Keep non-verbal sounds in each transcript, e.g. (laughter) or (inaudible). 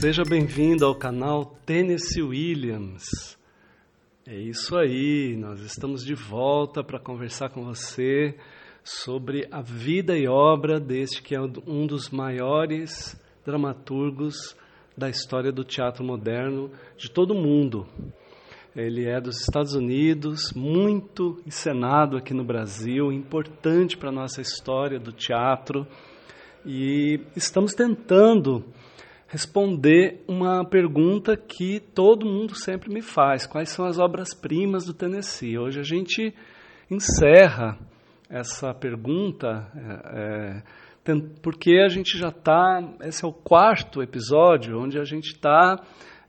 Seja bem-vindo ao canal Tennessee Williams. É isso aí, nós estamos de volta para conversar com você sobre a vida e obra deste que é um dos maiores dramaturgos da história do teatro moderno de todo o mundo. Ele é dos Estados Unidos, muito encenado aqui no Brasil, importante para a nossa história do teatro. E estamos tentando responder uma pergunta que todo mundo sempre me faz: quais são as obras-primas do Tennessee? Hoje a gente encerra essa pergunta, é, é, porque a gente já está. Esse é o quarto episódio onde a gente está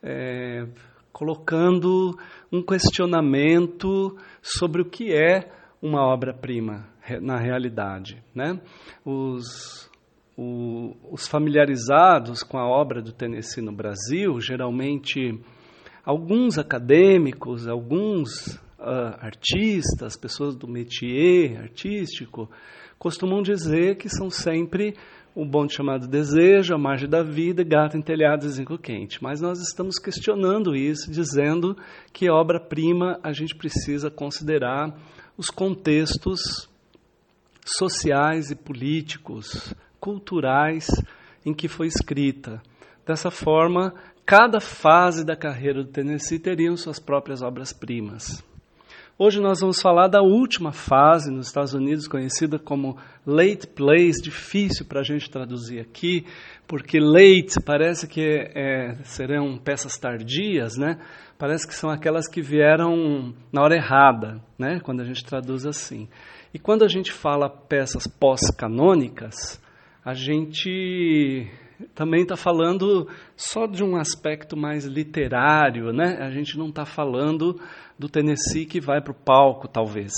é, colocando um questionamento sobre o que é uma obra-prima na realidade. Né? Os, o, os familiarizados com a obra do Tennessee no Brasil, geralmente alguns acadêmicos, alguns uh, artistas, pessoas do métier artístico, costumam dizer que são sempre o bonde chamado desejo, a margem da vida, gato em telhado e zinco quente. Mas nós estamos questionando isso, dizendo que obra-prima a gente precisa considerar os contextos sociais e políticos culturais em que foi escrita. Dessa forma, cada fase da carreira do Tennessee teriam suas próprias obras-primas. Hoje nós vamos falar da última fase nos Estados Unidos, conhecida como late plays, difícil para a gente traduzir aqui, porque late parece que é, serão peças tardias, né? Parece que são aquelas que vieram na hora errada, né? Quando a gente traduz assim. E quando a gente fala peças pós-canônicas, a gente também está falando só de um aspecto mais literário, né? A gente não está falando do Tennessee que vai para o palco, talvez.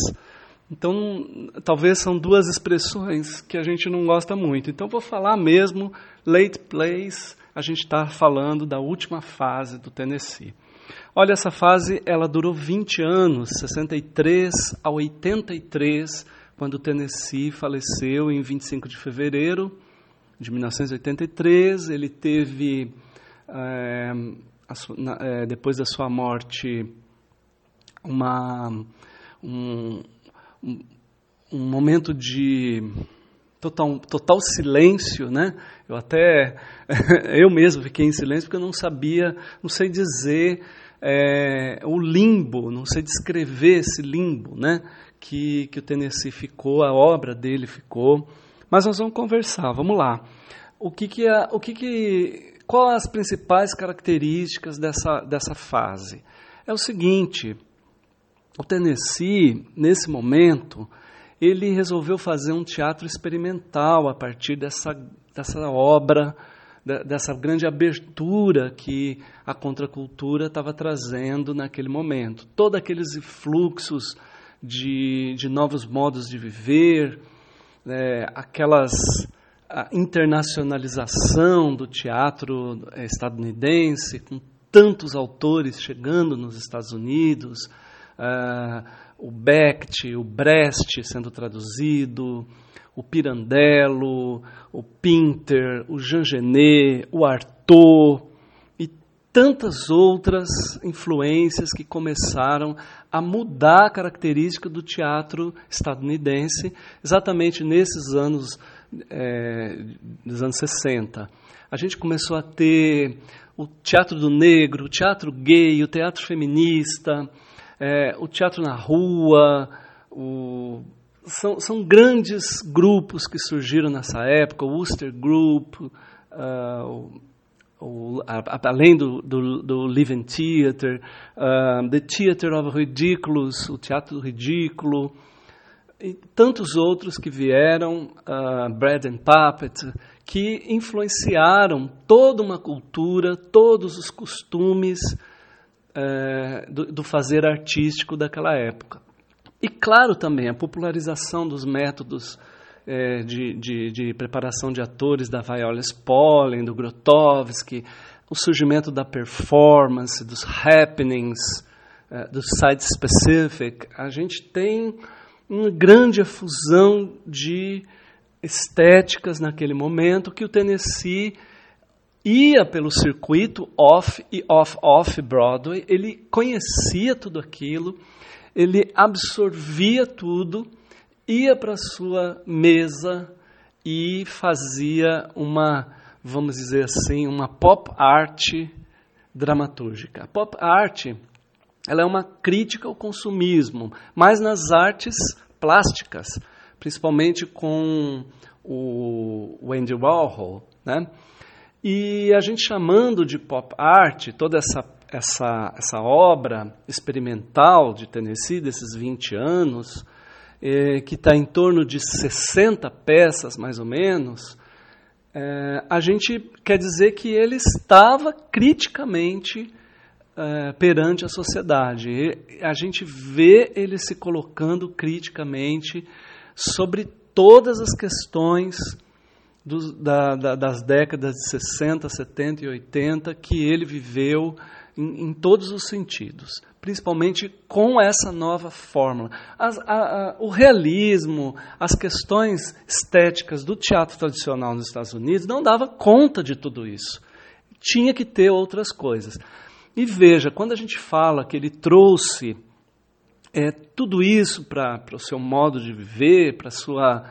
Então, talvez são duas expressões que a gente não gosta muito. Então, vou falar mesmo late plays. A gente está falando da última fase do Tennessee. Olha, essa fase ela durou 20 anos, 63 a 83 quando Tennessee faleceu em 25 de fevereiro de 1983. Ele teve, é, na, é, depois da sua morte, uma, um, um, um momento de total, total silêncio, né? Eu até, (laughs) eu mesmo fiquei em silêncio porque eu não sabia, não sei dizer é, o limbo, não sei descrever esse limbo, né? que, que o Tennessee ficou, a obra dele ficou. Mas nós vamos conversar, vamos lá. O que que, é, o que, que quais as principais características dessa, dessa fase? É o seguinte, o Tennessee, nesse momento, ele resolveu fazer um teatro experimental a partir dessa, dessa obra, dessa grande abertura que a contracultura estava trazendo naquele momento. Todos aqueles fluxos de, de novos modos de viver, é, aquelas a internacionalização do teatro é, estadunidense, com tantos autores chegando nos Estados Unidos, uh, o Becht, o Brecht sendo traduzido, o Pirandello, o Pinter, o Jean Genet, o Artaud, tantas outras influências que começaram a mudar a característica do teatro estadunidense, exatamente nesses anos, é, dos anos 60. A gente começou a ter o teatro do negro, o teatro gay, o teatro feminista, é, o teatro na rua, o, são, são, grandes grupos que surgiram nessa época, o Worcester Group, uh, o, a, além do, do, do Living Theatre, uh, The Theatre of Ridiculous, o Teatro do Ridículo, e tantos outros que vieram, uh, Bread and Puppet, que influenciaram toda uma cultura, todos os costumes uh, do, do fazer artístico daquela época. E, claro, também a popularização dos métodos é, de, de, de, preparação de atores da Viola Spolin, do Grotowski, o surgimento da performance, dos happenings, é, do site-specific, a gente tem uma grande efusão de estéticas naquele momento que o Tennessee ia pelo circuito off e off-off Broadway, ele conhecia tudo aquilo, ele absorvia tudo, ia para sua mesa e fazia uma, vamos dizer assim, uma pop art dramatúrgica. A pop art ela é uma crítica ao consumismo, mas nas artes plásticas, principalmente com o Andy Warhol, né? E a gente chamando de pop art toda essa, essa, essa obra experimental de Tennessee, desses 20 anos, eh, que está em torno de 60 peças, mais ou menos, eh, a gente quer dizer que ele estava criticamente eh, perante a sociedade. E a gente vê ele se colocando criticamente sobre todas as questões dos, da, da, das décadas de 60, 70 e 80 que ele viveu em, em todos os sentidos, principalmente com essa nova fórmula. As, a, a, o realismo, as questões estéticas do teatro tradicional nos Estados Unidos não dava conta de tudo isso. Tinha que ter outras coisas. E veja, quando a gente fala que ele trouxe é, tudo isso para o seu modo de viver, para a sua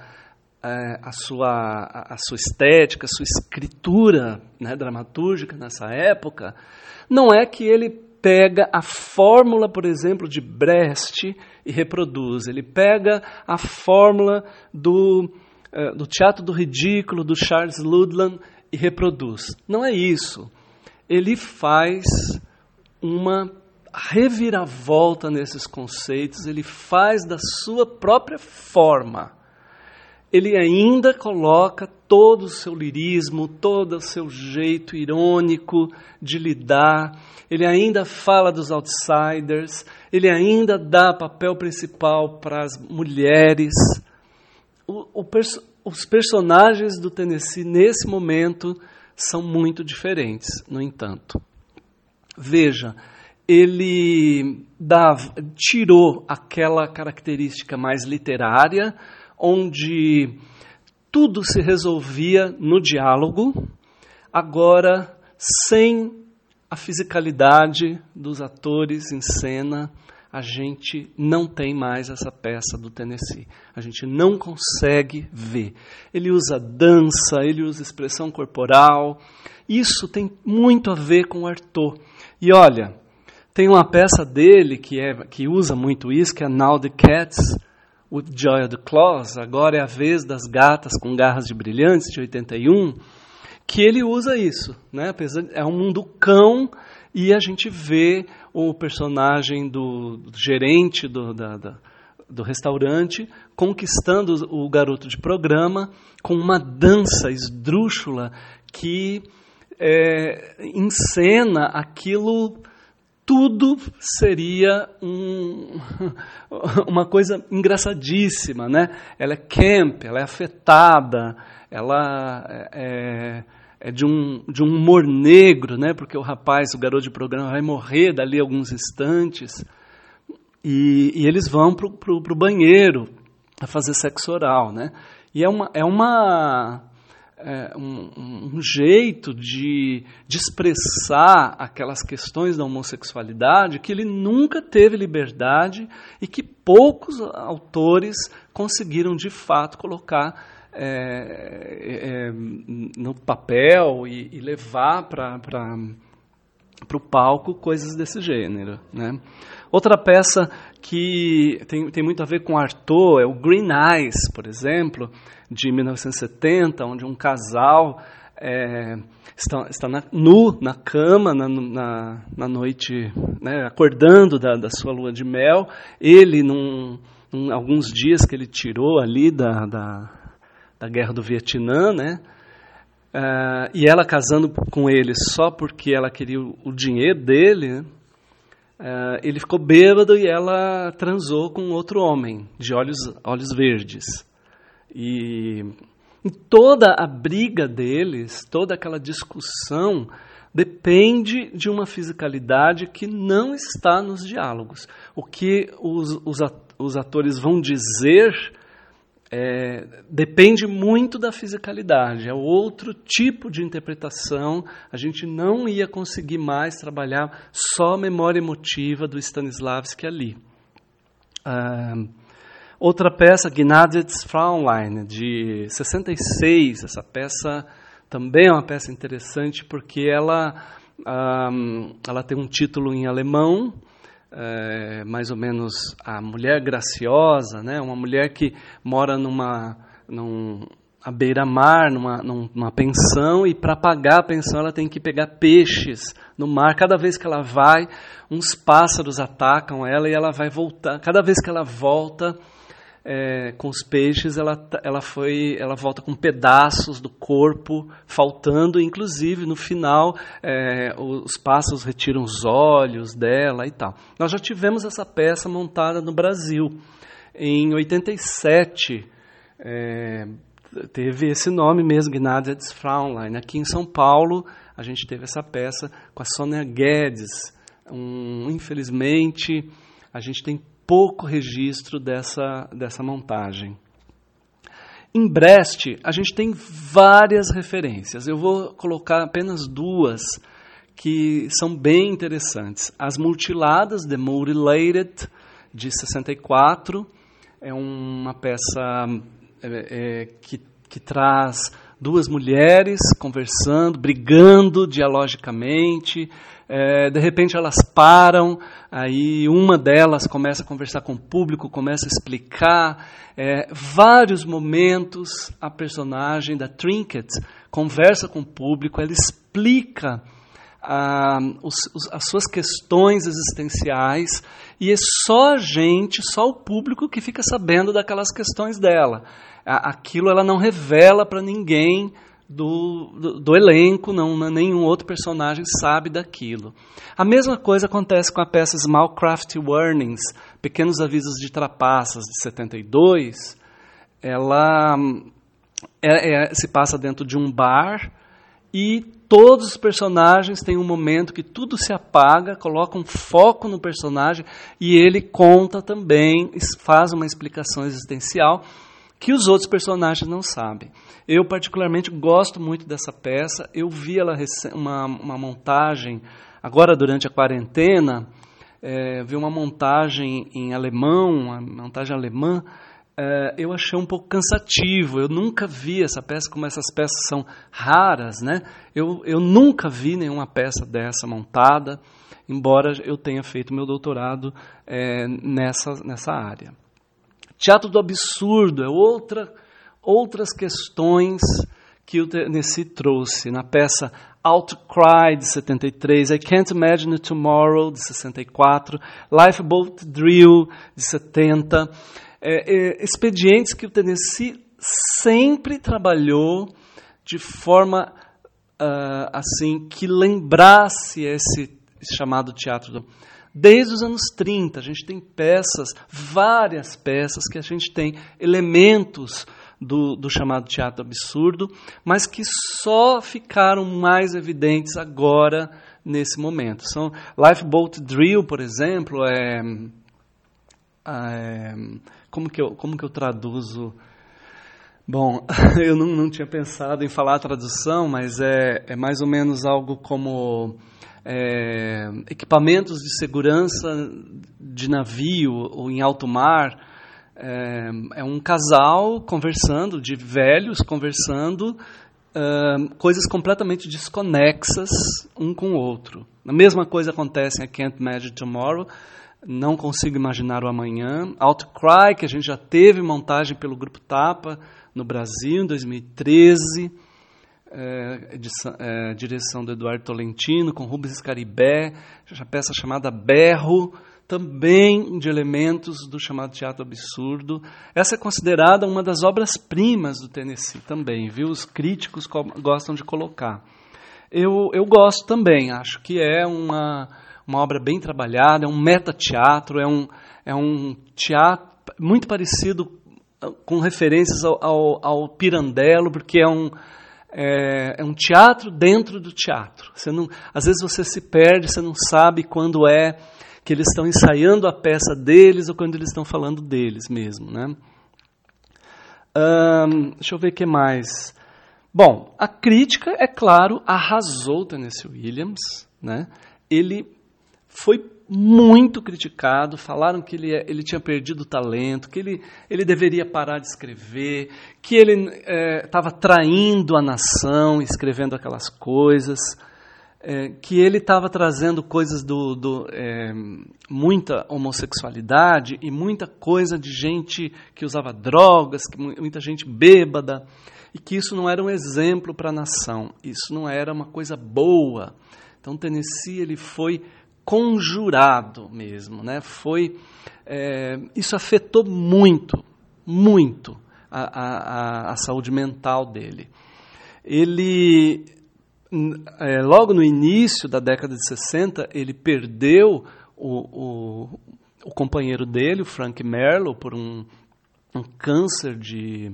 a, sua, a sua estética, a sua escritura né, dramatúrgica nessa época, não é que ele pega a fórmula, por exemplo, de Brecht e reproduz. Ele pega a fórmula do, é, do teatro do ridículo, do Charles Ludlam, e reproduz. Não é isso. Ele faz uma reviravolta nesses conceitos, ele faz da sua própria forma ele ainda coloca todo o seu lirismo, todo o seu jeito irônico de lidar, ele ainda fala dos outsiders, ele ainda dá papel principal para as mulheres. O, o os personagens do Tennessee nesse momento são muito diferentes, no entanto. Veja, ele dava, tirou aquela característica mais literária, onde tudo se resolvia no diálogo, agora sem a fisicalidade dos atores em cena, a gente não tem mais essa peça do Tennessee. A gente não consegue ver. Ele usa dança, ele usa expressão corporal. Isso tem muito a ver com o Arthur. E olha, tem uma peça dele que, é, que usa muito isso, que é Now the Cats, o Joy of the Claws, agora é a vez das gatas com garras de brilhantes, de 81, que ele usa isso. Né? É um mundo cão e a gente vê o personagem do, do gerente do, da, da, do restaurante conquistando o garoto de programa com uma dança esdrúxula que é, encena aquilo tudo seria um, (laughs) uma coisa engraçadíssima, né? Ela é camp, ela é afetada, ela é, é de, um, de um humor negro, né? Porque o rapaz, o garoto de programa, vai morrer dali a alguns instantes e, e eles vão para o banheiro a fazer sexo oral, né? E é uma, é uma é, um, um, jeito de, de expressar aquelas questões da homossexualidade que ele nunca teve liberdade e que poucos autores conseguiram de fato colocar é, é, no papel e, e levar para o palco coisas desse gênero. Né? Outra peça que tem, tem muito a ver com Arthur é o Green Eyes, por exemplo, de 1970, onde um casal é, está, está na, nu na cama na, na, na noite, né, acordando da, da, sua lua de mel. Ele, num, num, alguns dias que ele tirou ali da, da, da guerra do Vietnã, né, Uh, e ela casando com ele só porque ela queria o, o dinheiro dele, uh, ele ficou bêbado e ela transou com outro homem, de olhos, olhos verdes. E, toda a briga deles, toda aquela discussão, depende de uma fisicalidade que não está nos diálogos. O que os, os atores vão dizer é, depende muito da fisicalidade, é outro tipo de interpretação. A gente não ia conseguir mais trabalhar só a memória emotiva do Stanislavski ali. Ah, outra peça, Gnadets Fraulein, de 66. Essa peça também é uma peça interessante porque ela, ah, ela tem um título em alemão, é, mais ou menos a mulher graciosa, né? uma mulher que mora numa, num, à beira-mar, numa, numa pensão, e para pagar a pensão ela tem que pegar peixes no mar. Cada vez que ela vai, uns pássaros atacam ela e ela vai voltar. Cada vez que ela volta, é, com os peixes, ela, ela, foi, ela volta com pedaços do corpo faltando, inclusive no final é, os pássaros retiram os olhos dela e tal. Nós já tivemos essa peça montada no Brasil. Em 87, é, teve esse nome mesmo, Gnade Fraulein. Aqui em São Paulo, a gente teve essa peça com a Sônia Guedes. Um, infelizmente, a gente tem pouco registro dessa, dessa montagem. Em Brest, a gente tem várias referências. Eu vou colocar apenas duas que são bem interessantes. As Mutiladas, The Mutilated, de 64, é uma peça é, é, que, que traz duas mulheres conversando, brigando dialogicamente, é, de repente elas param, aí uma delas começa a conversar com o público, começa a explicar. É, vários momentos a personagem da Trinket conversa com o público, ela explica ah, os, os, as suas questões existenciais e é só a gente, só o público que fica sabendo daquelas questões dela. Aquilo ela não revela para ninguém do, do, do, elenco, não, nenhum outro personagem sabe daquilo. A mesma coisa acontece com a peça Small Craft Warnings, Pequenos Avisos de Trapaças, de 72. Ela é, é, se passa dentro de um bar e todos os personagens têm um momento que tudo se apaga, coloca um foco no personagem e ele conta também, faz uma explicação existencial que os outros personagens não sabem. Eu, particularmente, gosto muito dessa peça. Eu vi ela uma, uma montagem, agora durante a quarentena, é, vi uma montagem em alemão, uma montagem alemã. É, eu achei um pouco cansativo. Eu nunca vi essa peça, como essas peças são raras, né? Eu, eu nunca vi nenhuma peça dessa montada, embora eu tenha feito meu doutorado é, nessa, nessa área. Teatro do absurdo é outra, outras questões que o Tennessee trouxe na peça Outcry, de 73, I Can't Imagine Tomorrow, de 64, Lifeboat Drill, de 70. É, é, expedientes que o Tennessee sempre trabalhou de forma uh, assim que lembrasse esse chamado teatro do Desde os anos 30, a gente tem peças, várias peças, que a gente tem elementos do, do, chamado teatro absurdo, mas que só ficaram mais evidentes agora, nesse momento. São Lifeboat Drill, por exemplo, é, é como, que eu, como que eu traduzo? Bom, (laughs) eu não, não tinha pensado em falar a tradução, mas é, é mais ou menos algo como é, equipamentos de segurança de navio ou em alto mar. É, é um casal conversando, de velhos conversando, é, coisas completamente desconexas um com o outro. A mesma coisa acontece em I Can't Imagine Tomorrow, não consigo imaginar o amanhã. Outcry, que a gente já teve montagem pelo Grupo Tapa no Brasil em 2013 é, edição, é, direção do Eduardo Tolentino, com Rubens Escaribé, a peça chamada Berro, também de elementos do chamado teatro absurdo. Essa é considerada uma das obras-primas do Tennessee também, viu? Os críticos gostam de colocar. Eu, eu gosto também, acho que é uma, uma obra bem trabalhada, é um meta-teatro, é um, é um teatro muito parecido com referências ao, ao, ao Pirandello, porque é um, é, é, um teatro dentro do teatro. Você não, às vezes você se perde, você não sabe quando é que eles estão ensaiando a peça deles ou quando eles estão falando deles mesmo. Né? Deixa eu ver o que mais. Bom, a crítica, é claro, arrasou Tennessee Williams. Né? Ele foi muito criticado, falaram que ele, é, ele tinha perdido o talento, que ele, ele deveria parar de escrever, que ele estava é, traindo a nação escrevendo aquelas coisas, é, que ele estava trazendo coisas do, do é, muita homossexualidade e muita coisa de gente que usava drogas, que muita gente bêbada, e que isso não era um exemplo para a nação, isso não era uma coisa boa. Então Tennessee ele foi conjurado mesmo, né? Foi é, isso afetou muito, muito a, a, a saúde mental dele. Ele é, logo no início da década de 60 ele perdeu o, o, o companheiro dele, o Frank Merlo, por um, um câncer de,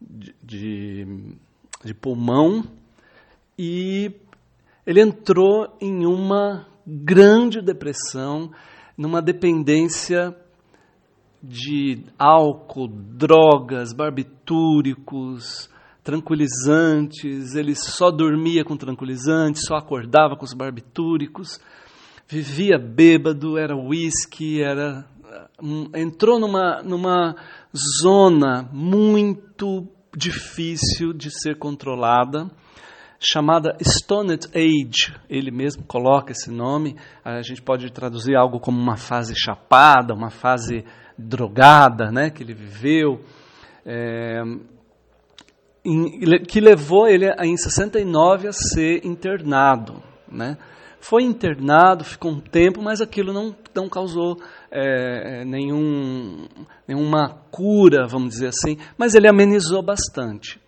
de, de, de pulmão e ele entrou em uma grande depressão, numa dependência de álcool, drogas, barbitúricos, tranquilizantes. Ele só dormia com tranquilizantes, só acordava com os barbitúricos, vivia bêbado, era uísque, era entrou numa, numa zona muito difícil de ser controlada chamada Stoned Age. Ele mesmo coloca esse nome. A gente pode traduzir algo como uma fase chapada, uma fase drogada, né, que ele viveu, é, em, que levou ele em 69 a ser internado, né? Foi internado, ficou um tempo, mas aquilo não, não causou é, nenhum, nenhuma cura, vamos dizer assim, mas ele amenizou bastante.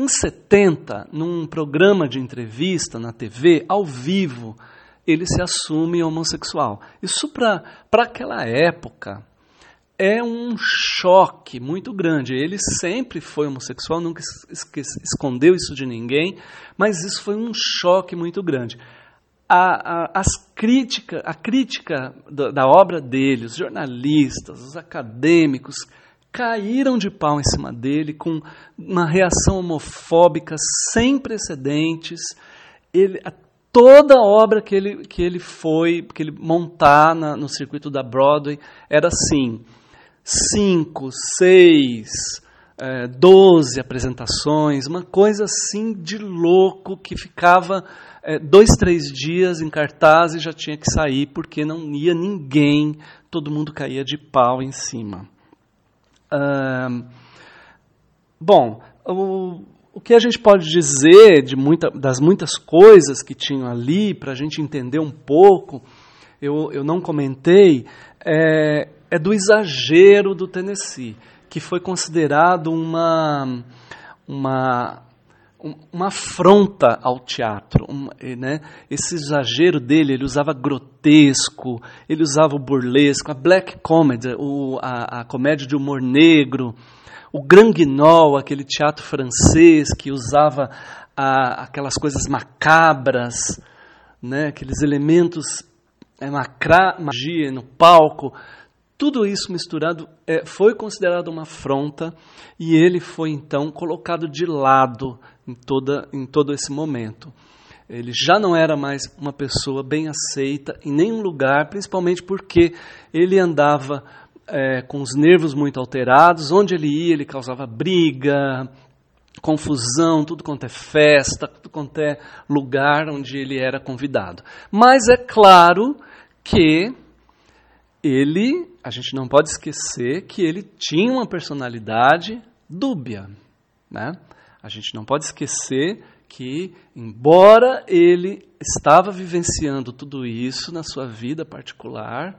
Em 70, num programa de entrevista na TV, ao vivo, ele se assume homossexual. Isso para aquela época é um choque muito grande. Ele sempre foi homossexual, nunca escondeu isso de ninguém, mas isso foi um choque muito grande. A, a, as crítica, a crítica da, da obra dele, os jornalistas, os acadêmicos, caíram de pau em cima dele com uma reação homofóbica sem precedentes. Ele, toda a obra que ele, que ele foi, que ele montar na, no circuito da Broadway era assim: cinco, seis, é, doze apresentações, uma coisa assim de louco que ficava é, dois, três dias em cartaz e já tinha que sair porque não ia ninguém, todo mundo caía de pau em cima bom, o, o que a gente pode dizer de muita, das muitas coisas que tinham ali, para a gente entender um pouco, eu, eu não comentei, é, é do exagero do Tennessee, que foi considerado uma, uma uma afronta ao teatro. Um, né? Esse exagero dele, ele usava grotesco, ele usava o burlesco, a black comedy, o, a, a comédia de humor negro, o grand guignol, aquele teatro francês que usava a, aquelas coisas macabras, né? aqueles elementos é, macra, magia no palco. Tudo isso misturado é, foi considerado uma afronta e ele foi então colocado de lado em, toda, em todo esse momento. Ele já não era mais uma pessoa bem aceita em nenhum lugar, principalmente porque ele andava é, com os nervos muito alterados. Onde ele ia, ele causava briga, confusão, tudo quanto é festa, tudo quanto é lugar onde ele era convidado. Mas é claro que ele, a gente não pode esquecer que ele tinha uma personalidade dúbia, né? A gente não pode esquecer que, embora ele estava vivenciando tudo isso na sua vida particular,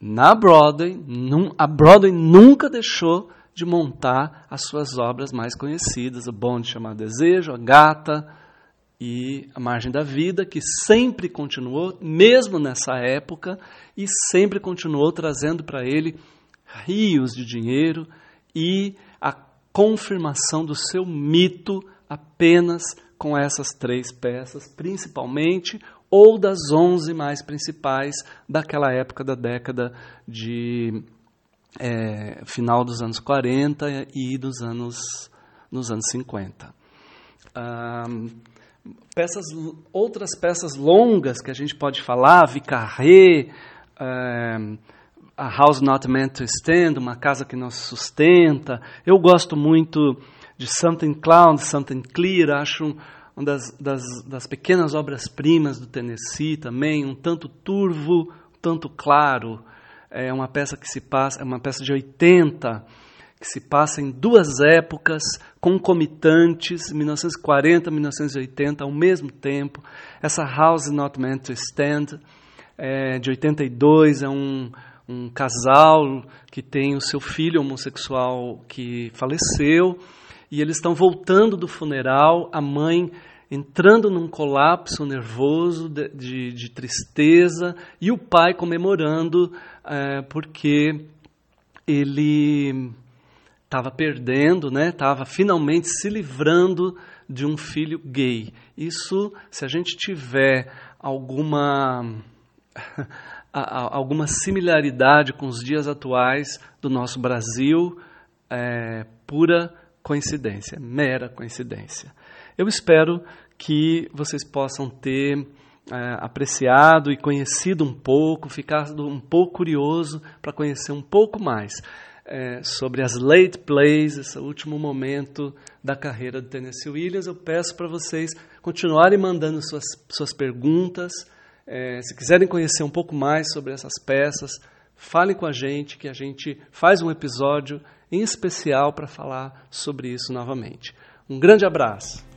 na Broadway, num, a Broadway nunca deixou de montar as suas obras mais conhecidas, o Bonde chamado Desejo, a Gata e a Margem da Vida, que sempre continuou, mesmo nessa época, e sempre continuou trazendo para ele rios de dinheiro e confirmação do seu mito apenas com essas três peças, principalmente, ou das onze mais principais daquela época da década de é, final dos anos 40 e dos anos, nos anos 50. peças, outras peças longas que a gente pode falar, Vicarré, a House Not Meant to Stand, uma casa que não se sustenta. Eu gosto muito de Something Cloud, Something Clear, acho uma das, das, das pequenas obras-primas do Tennessee também, um tanto turvo, um tanto claro. É uma peça que se passa, é uma peça de 80, que se passa em duas épocas concomitantes, 1940 e 1980, ao mesmo tempo. Essa House Not Meant to Stand, é, de 82, é um, um casal que tem o seu filho homossexual que faleceu, e eles estão voltando do funeral, a mãe entrando num colapso nervoso de, de, de tristeza e o pai comemorando é, porque ele estava perdendo, né? Estava finalmente se livrando de um filho gay. Isso, se a gente tiver alguma (laughs) alguma similaridade com os dias atuais do nosso Brasil, é pura coincidência, mera coincidência. Eu espero que vocês possam ter é, apreciado e conhecido um pouco, ficado um pouco curioso para conhecer um pouco mais é, sobre as late plays, esse último momento da carreira do Tennessee Williams. Eu peço para vocês continuarem mandando suas, suas perguntas. É, se quiserem conhecer um pouco mais sobre essas peças, falem com a gente, que a gente faz um episódio em especial para falar sobre isso novamente. Um grande abraço.